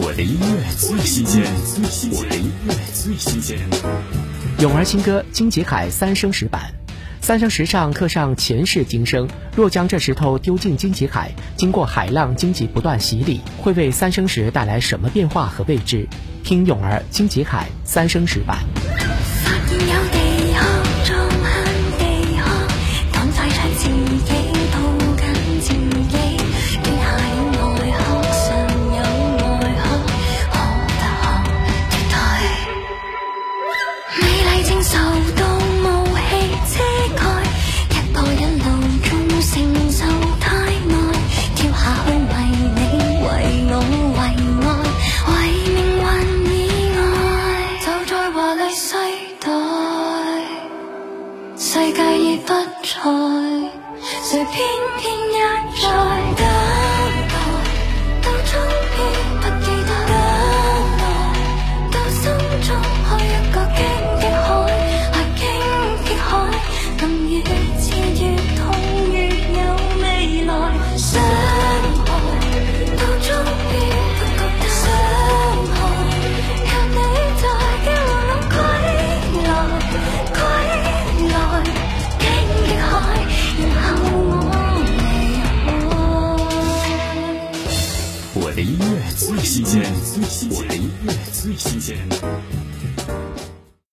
我的音乐最新鲜，我的音乐最新鲜。泳儿新歌《荆棘海》三生石版，三生石上刻上前世今生。若将这石头丢进荆棘海，经过海浪荆棘不断洗礼，会为三生石带来什么变化和未知？听泳儿《荆棘海》三生石版。正受到雾气遮盖，一步一路中承受太耐，跳下去为你，为我，为爱，为命运以外，就在华丽世代，世界已不在，谁偏偏一我的音乐最新鲜，我的音乐最新鲜。